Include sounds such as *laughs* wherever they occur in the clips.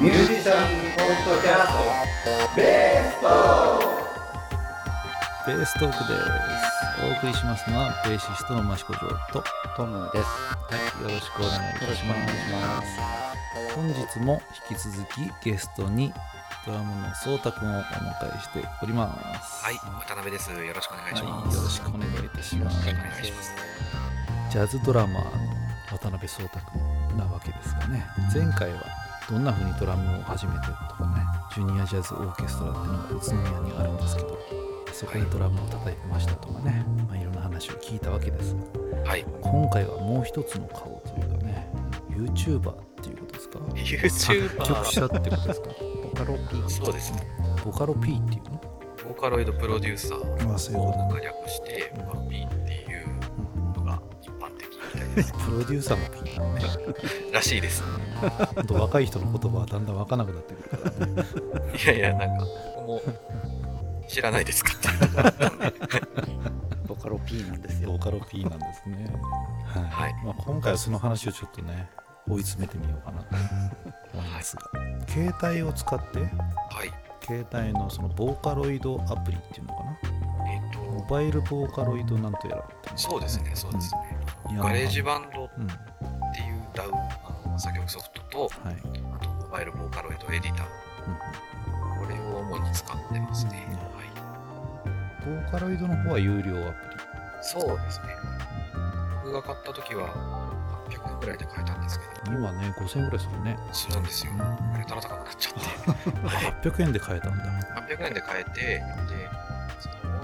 ミュージシャンポッドキャストベーストベーストークですお送りしますのはベーシストの益子城とトムです。はいよろしくお願いいたします本日も引き続きゲストにドラムのそうたくんをお迎えしておりますはい、渡辺です。よろしくお願いしはいます。よろしくお願いいたしますお願いします。ジャズドラマーの渡辺壮太君なわけですがね前回はどんな風にドラムを始めてとかねジュニアジャズオーケストラっていうのが宇都宮にあるんですけどそこでドラムを叩いてましたとかね、まあ、いろんな話を聞いたわけです。がはい、今回はもう一つの顔というかね YouTuber っていうことですか？YouTuber 作曲者ってことですか？ボカロ P。そうですね。ボカロ P っていうの？ボーカロイドプロデューサーを略して、うんまあ P っていうプロデューサーも P なのねらしいです。ほんと若い人の言葉はだんだん分からなくなってくるからねいやいや、なんか、僕も知らないですかって。ボカロ P なんですよ。ボカロ P なんですね。はい。はいまあ、今回はその話をちょっとね、追い詰めてみようかなと思いますが、携帯を使って、はい。携帯のそのボーカロイドアプリっていうのかな、モバイルボーカロイドなんとやらそうですね、そうですね。うんガレージバンドっうん。ていう DAW あの作曲ソフトと、はい。あとモバイルボーカロイドエディター。うんこれを主に使ってますね。うんはい。ボーカロイドの方は有料アプそうですね。僕が買った時は800円ぐらいで買えたんですけリ。今ね、5000円ぐらいするね。ど、するんですよ。これたら高くなっちゃって。はい。800円で買えたんだ。800円で買えて、で、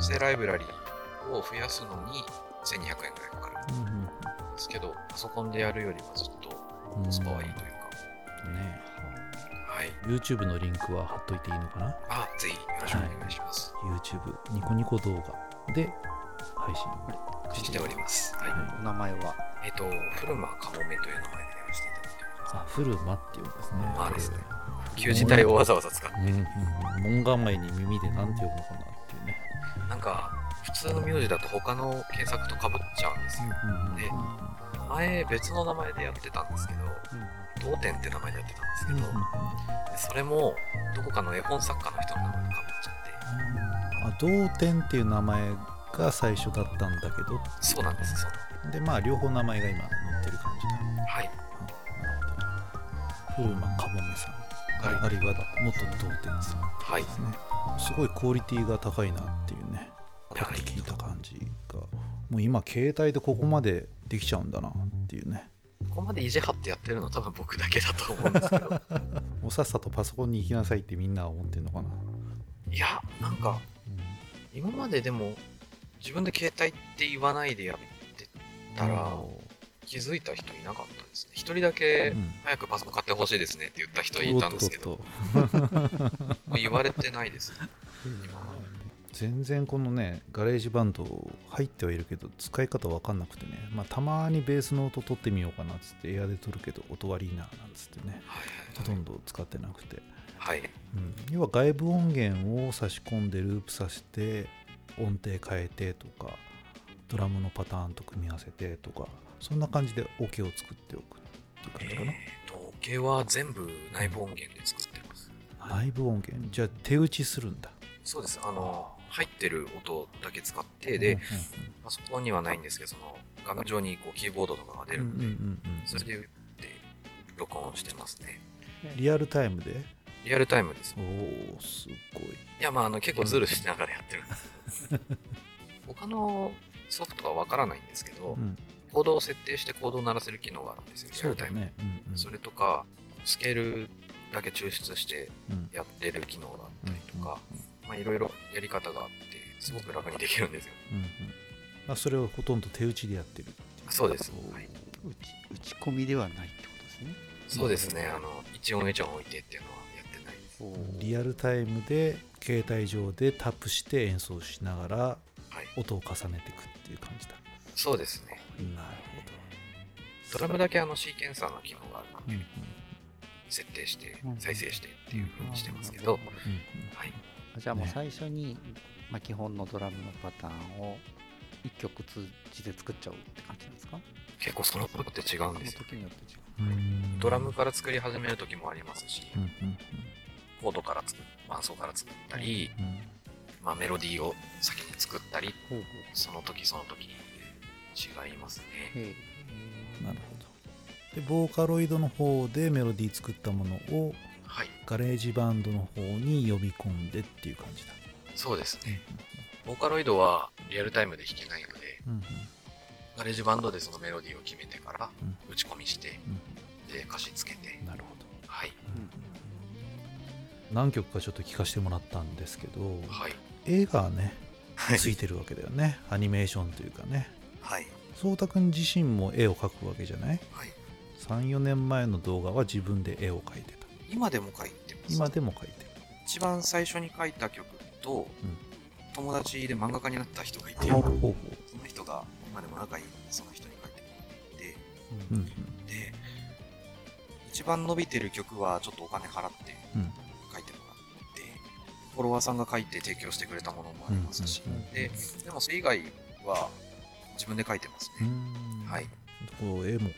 その音声ライブラリーを増やすのに1200円ぐらいかかるんですけど、パソコンでやるよりはずっとうんコスパはいいというか、ね。はい。YouTube のリンクは貼っといていいのかな？あ、ぜひよろしくお願いします。YouTube ニコニコ動画で配信しております。はい。はお名前は？えっ、と、古間かもめという名前でやらせていただいてます。あフルマっていうんですねまあですね。旧字体をわざわざ使って、うんうんうん門構えに耳でなんて呼ぶのかなっていうね。なんか、普通の名字だと他の検索とかぶっちゃうんですよ。で前別の名前でやってたんですけど、当店って名前でやってたんですけど、でそれもどこかの絵本作家の人の名前とかぶっちゃって、あ同点っていう名前が最初だったんだけど。そうなんです、そうででまあ両方名前が今載ってる感じだす。はい。フルマかもめさん、はい。あるいは元同点さん。はい。で。すごいクオリティが高いなっていうね。パはい聞いた感じが。もう今携帯でここまでできちゃうんだなっていうね。ここまで意地張ってやってるの多分僕だけだと思うんですけど、*laughs* もうさっさとパソコンに行きなさいってみんなは思ってるのかな、いや、なんか、今まででも自分で携帯って言わないでやってたら、気づいた人いなかったですね。一人だけうん早くパソコン買ってほしいですねって言った人いたんですけど、*laughs* もう言われてないですね。全然このねガレージバンド入ってはいるけど使い方わかんなくてね、まあ、たまにベースの音取ってみようかなっつってエアで取るけど音悪いななんつってねほとんど使ってなくて、はい。はい。うん、要は外部音源を差し込んでループさせて音程変えてとかドラムのパターンと組み合わせてとかそんな感じでオケを作っておくっていう感じかな、えーと、オケは全部内部音源で作ってます。内部音源じゃあ手打ちするんだそうです。あの、入ってる音だけ使って、で、うんパソコンにはないんですけど、その、画面上にこうキーボードとかが出うんうんるんで、うんうんそれで打って録音してますね。リアルタイムで？リアルタイムです。おおすごいいや、まあ、あの、結構ズルしながらやってるんです。他のソフトはわからないんですけど、うんコードを設定してコードを鳴らせる機能があるんですよ、リアルタイム。そうだね、うんうん、それとか、スケールだけ抽出してうんやってる機能があったりとか、まあ、いろいろやり方があって、すごく楽にできるんですよ。うんうんまあ、それをほとんど手打ちでやってるそうです。はい、打ち打ち込みではないってことですね。そうですね。あの、一音一音置いてっていうのはやってないです。リアルタイムで携帯上でタップして演奏しながらはい。音を重ねていくっていう感じだそうですね。なるドラムだけあのシーケンサーの機能があるので、ほど、うんうん。設定してうん再生してっていう風にしてますけど、うんはい、じゃあもうね最初に、まあ、基本のドラムのパターンを一曲通じて作っちゃうって感じなんですか？結構その時って違うんですよ。時によって違う。うん。ドラムから作り始める時もありますし、うんうんコードから作る、伴奏から作ったり、うんうん。まあメロディーを先に作ったり、ほうほその時その時に違いますね。なるほど。でボーカロイドの方でメロディー作ったものをはい、ガレージバンドの方に呼び込んでっていう感じだ。そうですね。ボーカロイドはリアルタイムで弾けないので、うんうん。ガレージバンドでそのメロディーを決めてからうん。打ち込みして、うで歌詞つけて。ん、なるほど。はい、何曲かちょっと聞かせてもらったんですけどはい、絵がねはい。ついてるわけだよね。アニメーションというかねはい、颯太くん自身も絵を描くわけじゃない？はい。34年前の動画は自分で絵を描いてた。今でも書いてます。今でも描いてる。一番最初に書いた曲と、うん。友達で漫画家になった人がいて、ほう。ほうほうその人が今でも仲いいその人に書いてもらって、うんうん。で、一番伸びてる曲はちょっとお金払ってうん。書いてもらって、フォロワーさんが書いて提供してくれたものもありますし、うん。で、でもそれ以外は自分で書いてますうね。んはい。こう絵も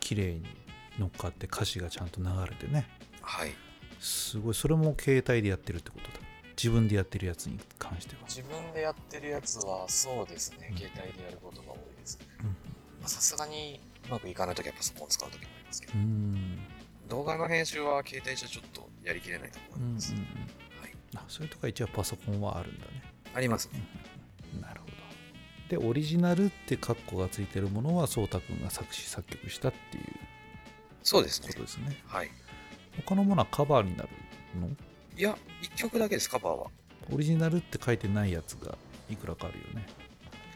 綺麗に乗っかって歌詞がちゃんと流れてねはい。すごいそれも携帯でやってるってことだ自分でやってるやつに関しては自分でやってるやつはそうですね、うん携帯でやることが多いですね。うんまあさすがにうまくいかないときはパソコンを使うときもありますけどう、ん動画の編集は携帯じゃちょっとやりきれないとうんうんうん思います。はい。あそういうとこは一応パソコンはあるんだねありますね。なるほどでオリジナルってカッコがついてるものは颯太くんが作詞作曲したっていう。そうですね。こと。ですね。はい。他のものはカバーになるの？いや、一曲だけです、カバーは。オリジナルって書いてないやつがいくらかあるよね。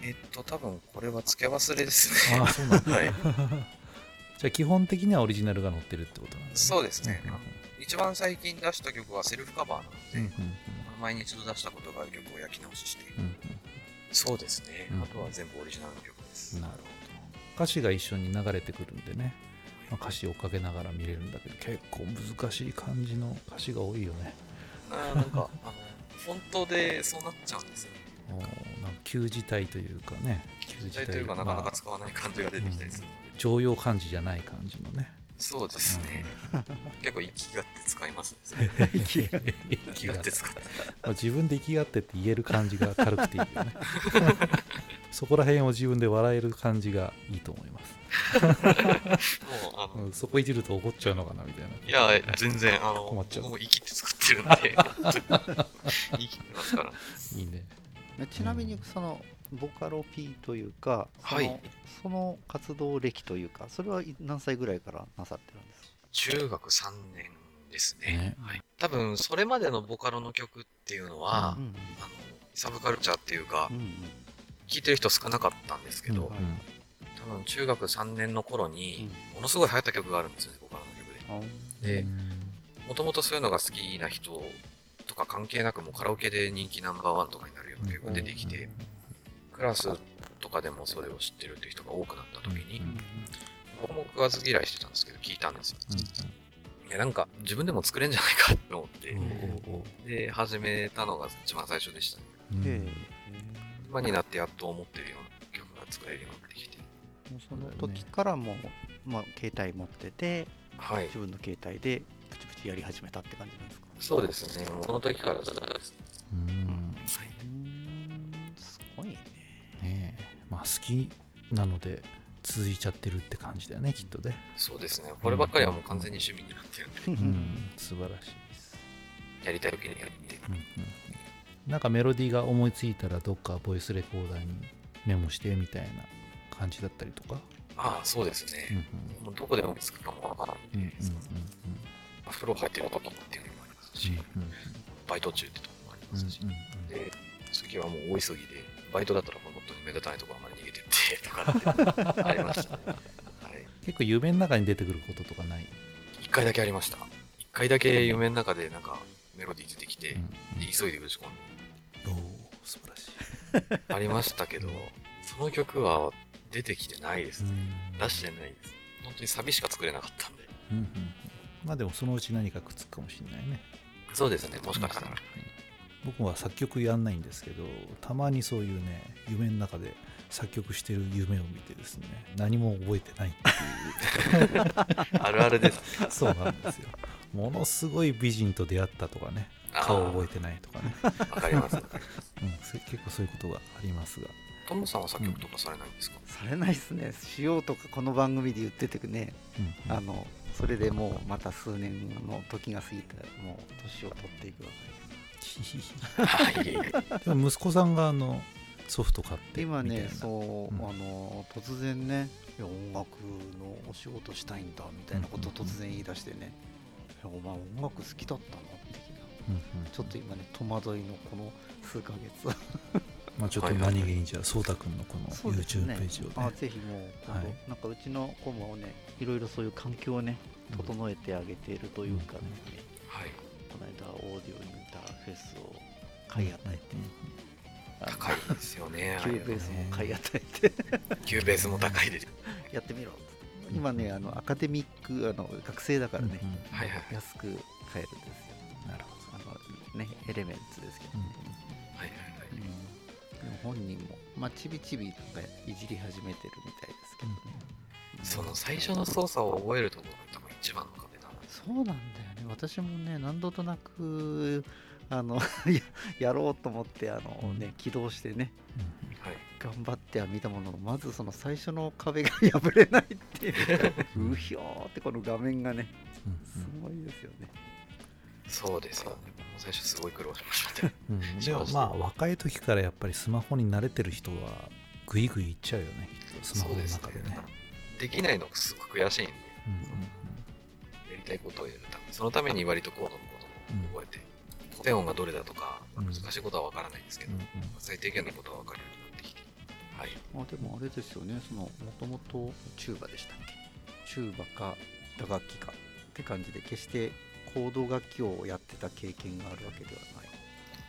えっと、多分これは付け忘れですね。ああそうなんだ。*laughs* はい。じゃあ基本的にはオリジナルが載ってるってことなんだね。そうですね。うん一番最近出した曲はセルフカバーなので、うんうん前に一度出したことがある曲を焼き直しして、うんうんそうですね、うん。あとは全部オリジナルの曲です。なるほど。歌詞が一緒に流れてくるんでね、まあ歌詞をかけながら見れるんだけど結構難しい感じの歌詞が多いよね。あーなんか、*laughs* あの、フォントでそうなっちゃうんですよ。おーなんか旧字体というかね。自体というかなかなか使わない感じが出てきたりするので、常用漢字じゃない感じのねそうですね。結構息がって使いますね。息がって使って。まあ自分で生きがってって言える感じが軽くていいよね *laughs* そこら辺を自分で笑える感じがいいと思います、もう、そこいじると怒っちゃうのかなみたいないや、全然、あの、困っちゃう僕も生きて作ってるんで、*laughs* 生きてますから。いいねでちなみにそのボカロ P というか、そのはい。その活動歴というか、それはい何歳ぐらいからなさってるんですか？中学3年ですね。ね。はい、多分、それまでのボカロの曲っていうのは、うんあの、サブカルチャーっていうかうん、うん。聴いてる人少なかったんですけど、うんうん多分中学3年の頃に、うものすごい流行った曲があるんですよね、ボカロの曲で。あで、もともとそういうのが好きな人とか関係なくもうカラオケで人気ナンバーワンとかになるような曲が出てきて、クラスとかでもそれを知ってるっていう人が多くなった時に、うん僕も食わず嫌いしてたんですけど、聞いたんですよ。いや、なんか自分でも作れんじゃないかと思って、うんおうおうで、始めたのが一番最初でしたね。今になってやっと思ってるような曲が作れるようになってきて。もうその時からもう、まあ、携帯持ってて、はい自。分の携帯でプチプチやり始めたって感じなんですか？そうですね。もうその時からずっとです。うまあ好きなので続いちゃってるって感じだよねきっとね。そうですね。こればっかりはもう完全に趣味になってる。ん。で、うん。素晴らしいです、やりたい時にやって。うんうんなんかメロディーが思いついたらどっかボイスレコーダーにメモしてみたいな感じだったりとか、ああ、そうですうんね。もうどこで思いつくかもわからないうんうんんで、風呂入ってる時っていうのもありますし、うんうんバイト中ってとこもありうんますし、で、次はもう大急ぎで、バイトだったら本当に目立たないところまで逃げてってとかってありましたね。はい。結構夢の中に出てくることとかない、一回だけありました。一回だけ夢の中でなんかメロディー出てきて、うんで急いで打ち込んおお素晴らしい、で、*laughs* ありましたけど、その曲は出てきてないですね。うん出してないです。本当にサビしか作れなかったんで。うんうんうんまあでもそのうち何かくっつくかもしれないねそうですね、もしかしたら。僕は作曲やんないんですけどたまにそういうね夢の中で作曲してる夢を見てですね何も覚えてないっていう。*laughs* あるあるです。そうなんですよ。ものすごい美人と出会ったとかね顔覚えてないとかね、わかります。*laughs* うん、それ結構そういうことがありますが。トムさんは作曲とかされないんですか、されないですね。しようとかこの番組で言っててね。うんあのそれでもうまた数年の時が過ぎてもう年を取っていくわけです。はい。*laughs* でも息子さんがあのソフト買ってで今ねそう、うんあの突然ね音楽のお仕事したいんだみたいなことを突然言い出してね、いやお前音楽好きだったの？的なうんうん。ちょっと今ね戸惑いのこの数ヶ月。*laughs* まあ、ちょっと何気にじゃあそうたくんのこの YouTube ね。ページをね。あぜひもうはい。なんかうちの子もねいろいろそういう環境をね整えてあげているというかね、はい。オーディオインターフェースを買い与えて、高いですよね。キューベースも買い与えて。キューベースも高いです。やってみろ。今ねあのアカデミックあの学生だからね、うんうん。はいはい。安く買えるんですよ。なるほあのねエレメンツですけど、ど、はいはいはい。うん。でも本人もまあちびちびなんかいじり始めてるみたいですけどね、その最初の操作を覚えるところが多分一番の壁な。そうなんだ私もね何度となくあの *laughs* ややろうと思ってあの、ね、起動してねはい。頑張っては見たもののまずその最初の壁が *laughs* 破れないっていう。うひょーってこの画面がねすごいですよね。そうですよね。最初すごい苦労しましたね。うん。*laughs* まあ若い時からやっぱりスマホに慣れてる人はグイグイいっちゃうよね。スマホの中でね。できないのがすごく悔しいんで、うんうんやりたいことをやるそのために割とコードのことも覚えて、古典音がどれだとか、うん。難しいことはわからないんですけど、うんうん。最低限のことはわかるようになってきて、はい。あでもあれですよね。そのもともとチューバでしたっけ？チューバか打楽器かって感じで決してコード楽器をやってた経験があるわけではない。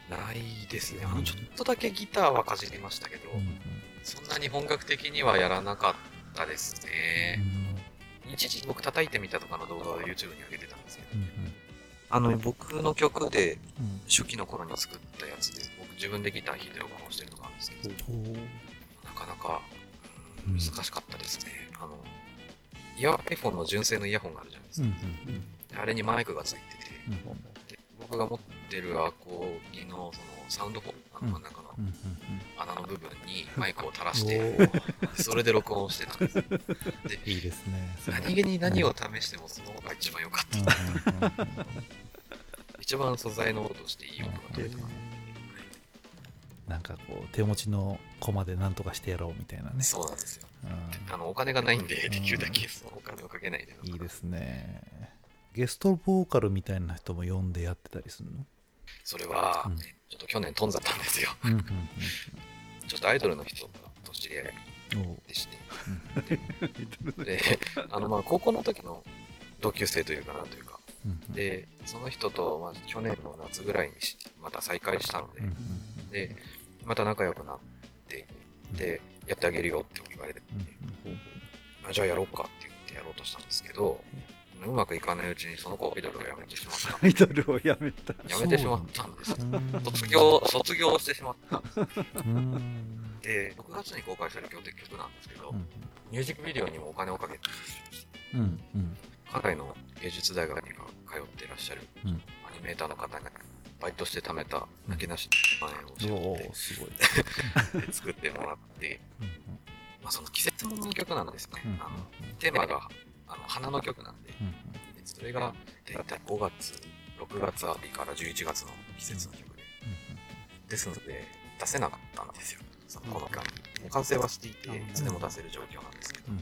ないですね。あの、ちょっとだけギターはかじりましたけど、うんうん。そんなに本格的にはやらなかったですね。一時僕叩いてみたとかの動画を YouTube に上げてたんですけど、うんうん。あの、僕の曲でうん。初期の頃に作ったやつで、僕自分でギター弾いて録音してるのがあるんですけど、なかなか、うん難しかったですね。あの、イヤ iPhone の純正のイヤホンがあるじゃないですうんか。であれにマイクがついてて、うん。僕が持ってるアコギのそのサウンドホール、あの真ん中の穴の部分にマイクを垂らしうんて、*laughs* それで録音してた。んです。いいですね何気に何を試してもその方が一番良かった。*laughs* 一番素材の音としていい音が取れた。な。なんかこう手持ちの駒で何とかしてやろうみたいなね。そうなんですよ。うん。あの、お金がないんで、ん。できるだけそのお金をかけないで。いいですね。ゲストボーカルみたいな人も呼んでやってたりするの？それはうん、ちょっと去年飛んじゃったんですよ。うんうんちょっとアイドルの人と知り合いうんおう。でして。で、あの、まあ、高校の時の同級生というかなというか、うんうん。で、その人と、まあ、去年の夏ぐらいにしまた再会したので。うん、うんで、また仲良くなって、で、やってあげるよって言われて、うんうん。あじゃあやろうかって言ってやろうとしたんですけど、うまくいかないうちにその子アイドルをやめてしまった。アイドルをやめた。やめてしまったんです卒業、卒業してしまった。んです。うん。で、6月に公開される曲曲なんですけど、うん。ミュージックビデオにもお金をかけて、うんうん。海外の芸術大学に通っていらっしゃるうん。アニメーターの方にバイトして貯めた泣きなし万円をお絞っおすごい。*laughs* 作ってもらって、うん。まあ、その季節物の曲なんですね。うん。あのテーマがあの花の曲なんで、うんでそれが大体5月、6月あたりから11月の季節の曲で、ですので出せなかったんですよ。そのこの間もう完成はしていて、うんいつでも出せる状況なんですけど、うん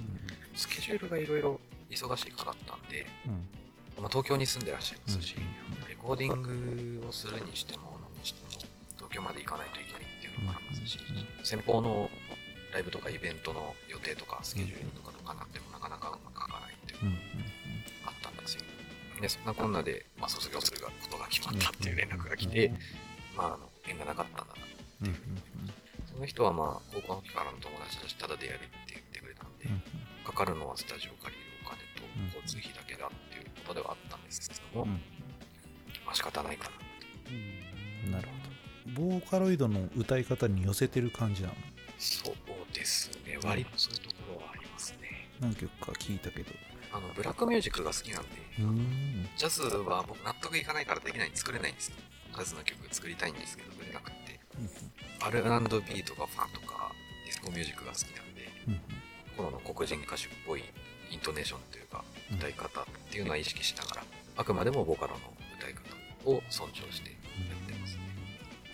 スケジュールがいろいろ忙しいからだったんで、うん。まあ、東京に住んでらっしゃいますし、うんレコーディングをするにしても、何にしても、東京まで行かないといけないっていうのもありますし、先方のライブとかイベントの予定とかスケジュールとかとかなってもで、そんなこんなで、まあ、卒業することが決まったっていう連絡が来て、まあ、あの、縁がなかったんだな。う。んその人はまあ、高校の時からの友達だし、ただでやるって言ってくれたんで、かかるのはスタジオ借りるお金とうん交通費だけだっていうことではあったんですけども、うん。まあ仕方ないかな。うんなるほボーカロイドの歌い方に寄せてる感じなの？そうですね。割とそういうところはありますね。何曲か聞いたけどあのブラックミュージックが好きなんで。ジャズは僕納得いかないからできない作れないんです。よジャズの曲作りたいんですけど売れなくて。R&B とかファンとかディスコミュージックが好きなんでうんうん。この黒人歌手っぽいイントネーションというかうん歌い方っていうのは意識しながらあくまでもボカロの歌い方を尊重してやってますね。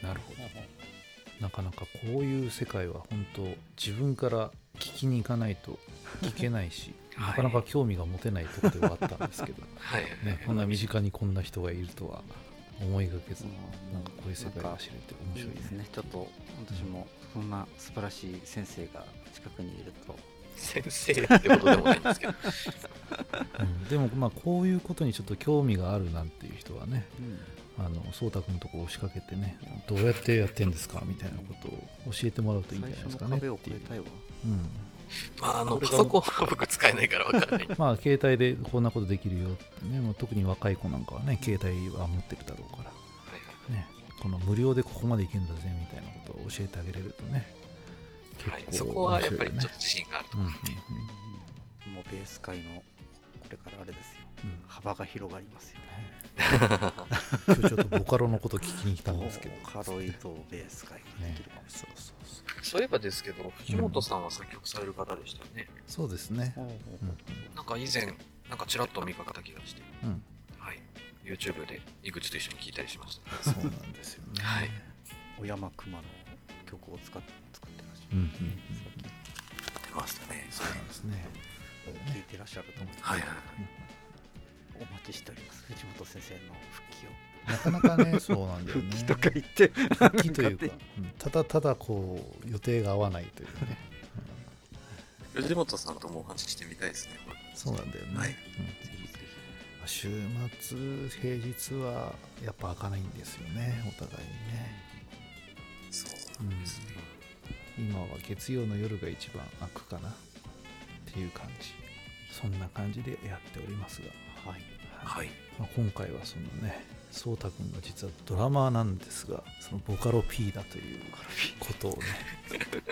なるほど。なかなかこういう世界は本当自分から聞きに行かないと聞けないし、はいなかなか興味が持てないところではあったんですけど、*laughs* はい。ね、こんな身近にこんな人がいるとは思いがけず、うん。なんかこういう世界が知れて面白いですね。ちょっと私もそんな素晴らしい先生が近くにいると。先生ってことでもないんですけど。*laughs* うん。でもまあこういうことにちょっと興味があるなんていう人はねあの颯太君のとこ押しかけてねどうやってやってんですかみたいなことを教えてもらうといいんじゃないですかねっていう。うんまああのパソコンは僕使えないから分からない。*laughs* まあ携帯でこんなことできるよってね、まあ、特に若い子なんかはね携帯は持ってるだろうから。はいね。この無料でここまでいけるんだぜみたいなことを教えてあげれるとね。はい、はい、そこはやっぱりちょっと自信があるとうんうん思う、もうベース界のこれからあれですよ。うんうん。幅が広がりますよね *laughs* 今日ちょっとボカロのこと聞きに来たんですけど。ボーカロイドベース界がでねきるかもしそうそうそうそういえばですけど藤本さんは作曲される方でしたよね、そうですね。れないうん。なんか以前なんかちらっと見かけた気がして。うん。はい。YouTube で井口と一緒に聞いたりしました。そうなんですよね。はい。小山熊の曲を使って作ってらっしゃる、うんうんうん。出ましたね。そうなんですね。聞いてらっしゃると思うんで。すはいはい。お待ちしております。藤本先生の復帰をなかなかね *laughs* そうなんだよね。復帰とか言って復帰というか、うん。ただただこう予定が合わないというね、藤本さんともお話ししてみたいですねうんそうなんだよね、はい。うん。週末平日はやっぱ開かないんですよねお互いにね。そうなんですね、今は月曜の夜が一番開くかな。っていう感じ。そんな感じでやっておりますが、ひはい。はい。まあ、今回はそのね颯太君が実はドラマーなんですがそのボカロ P だということをね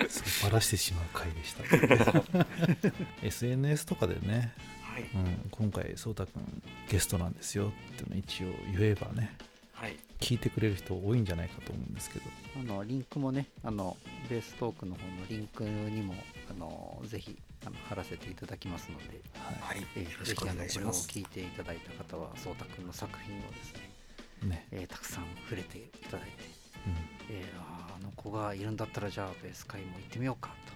すごいバラしてしまう回でした。*laughs* SNS とかでね、はい。うん、今回颯太君ゲストなんですよっていうのを一応言えばねはい。聞いてくれる人多いんじゃないかと思うんですけど。あのリンクもねあのベーストークの方のリンクにもあのぜひあの貼らせていただきますので、はい。はいえーよろしくお願いします。聞いていただいた方は颯太君の作品をですね、ね、えーたくさん触れていただいて、うん。えーあの子がいるんだったらじゃあベース会も行ってみようかと。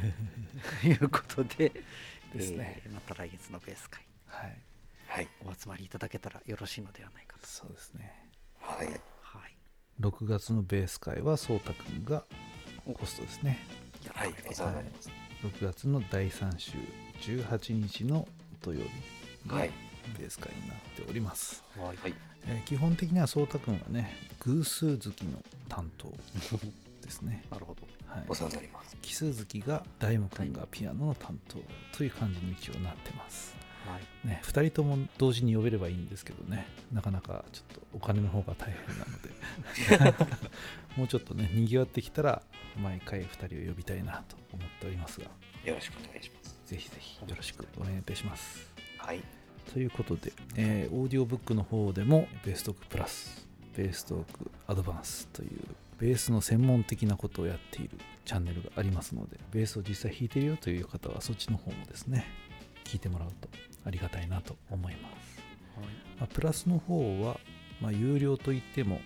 *laughs* いうことでですね。えーまた来月のベース会。はい。はい。お集まりいただけたらよろしいのではないかと。そうですね。はい。はい、6月のベース会は颯太君がホストですね。はいお世話になります。6月の第3週18日の土曜日。がはいベース会になっております、はいはい。えー基本的には颯太君はね偶数月の担当ですね、*laughs* なるほど。はい。お世話になります。奇数月が大夢君がピアノの担当という感じに一応なってます。はい、ね、2人とも同時に呼べればいいんですけどね。なかなかちょっとお金の方が大変なので。*laughs* もうちょっとねにぎわってきたら毎回2人を呼びたいなと思っておりますが。よろしくお願いします。ぜひぜひよろしくお願いいたします。はいということで、えーオーディオブックの方でもベーストークプラスベーストークアドバンスというベースの専門的なことをやっているチャンネルがありますのでベースを実際弾いてるよという方はそっちの方もですね聞いてもらうとありがたいなと思います、まあプラスの方は、まあ、有料といっても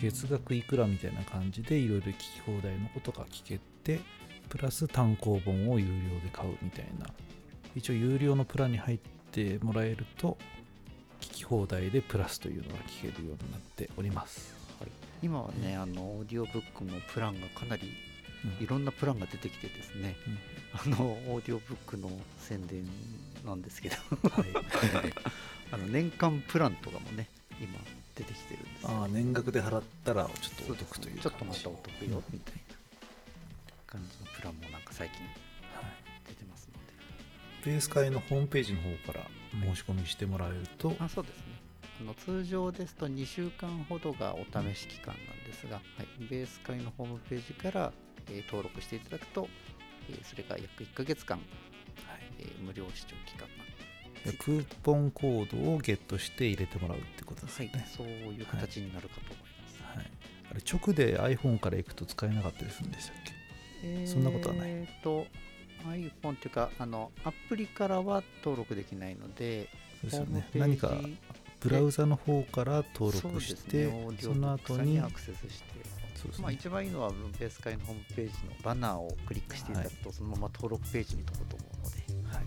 月額いくらみたいな感じでいろいろ聞き放題のことが聞けてプラス単行本を有料で買うみたいな一応有料のプランに入ってもらえると聞き放題でプラスというのが聞けるようになっております、今はね、あのオーディオブックもプランがかなりうん。いろんなプランが出てきてですね、あのオーディオブックの宣伝なんですけど。はい、*laughs* あの年間プランとかもね今出てきてるんです。よああ年額で払ったらちょっとお得というちょっとまたお得よみたいな感じのプランもなんか最近はい。出てますのでベース会のホームページの方から申し込みしてもらえると。あそうですね。あの通常ですと2週間ほどがお試し期間なんですが、はい、ベース会のホームページから、えー登録していただくと、えーそれが約1ヶ月間、えー無料視聴期間クーポンコードをゲットして入れてもらうってことですはい。そういう形になるかと思います。はい。あれ直で iPhone から行くと使えなかったりするんでしたっけ？そんなことはない。えっ、と iPhone っていうかあのアプリからは登録できないので、そうですよね。何かブラウザの方から登録してね、その後にアクセスして、まあ、一番いいのはベース会のホームページのバナーをクリックしていただくと、そのまま登録ページに飛ぶと思うので、はい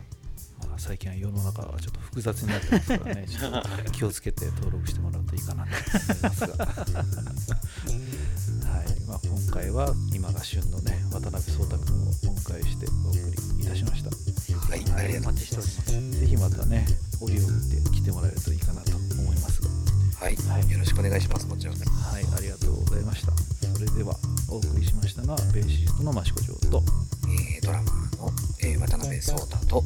まあ、最近は世の中はちょっと複雑になってますからね、*laughs* ちょっと気をつけて登録してもらうといいかなと思いますが、*laughs* はい。まあ、今回は今が旬のね、渡辺壮太君をお迎えしてお送りいたしました。はい、ありがとうござい。お待ちしております。ぜひまたね、折を見て来てもらえるといいかなと思いますが、ます。はい、よろしくお願いします。こちらこそ。はい、ありがとうございました。それでは、お送りしましたのは、ベーシストの益子城と、えードラマーの、えー渡辺壮太と、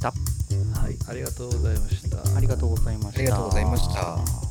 した。はい、ありがとうございました。ありがとうございました。ありがとうございました。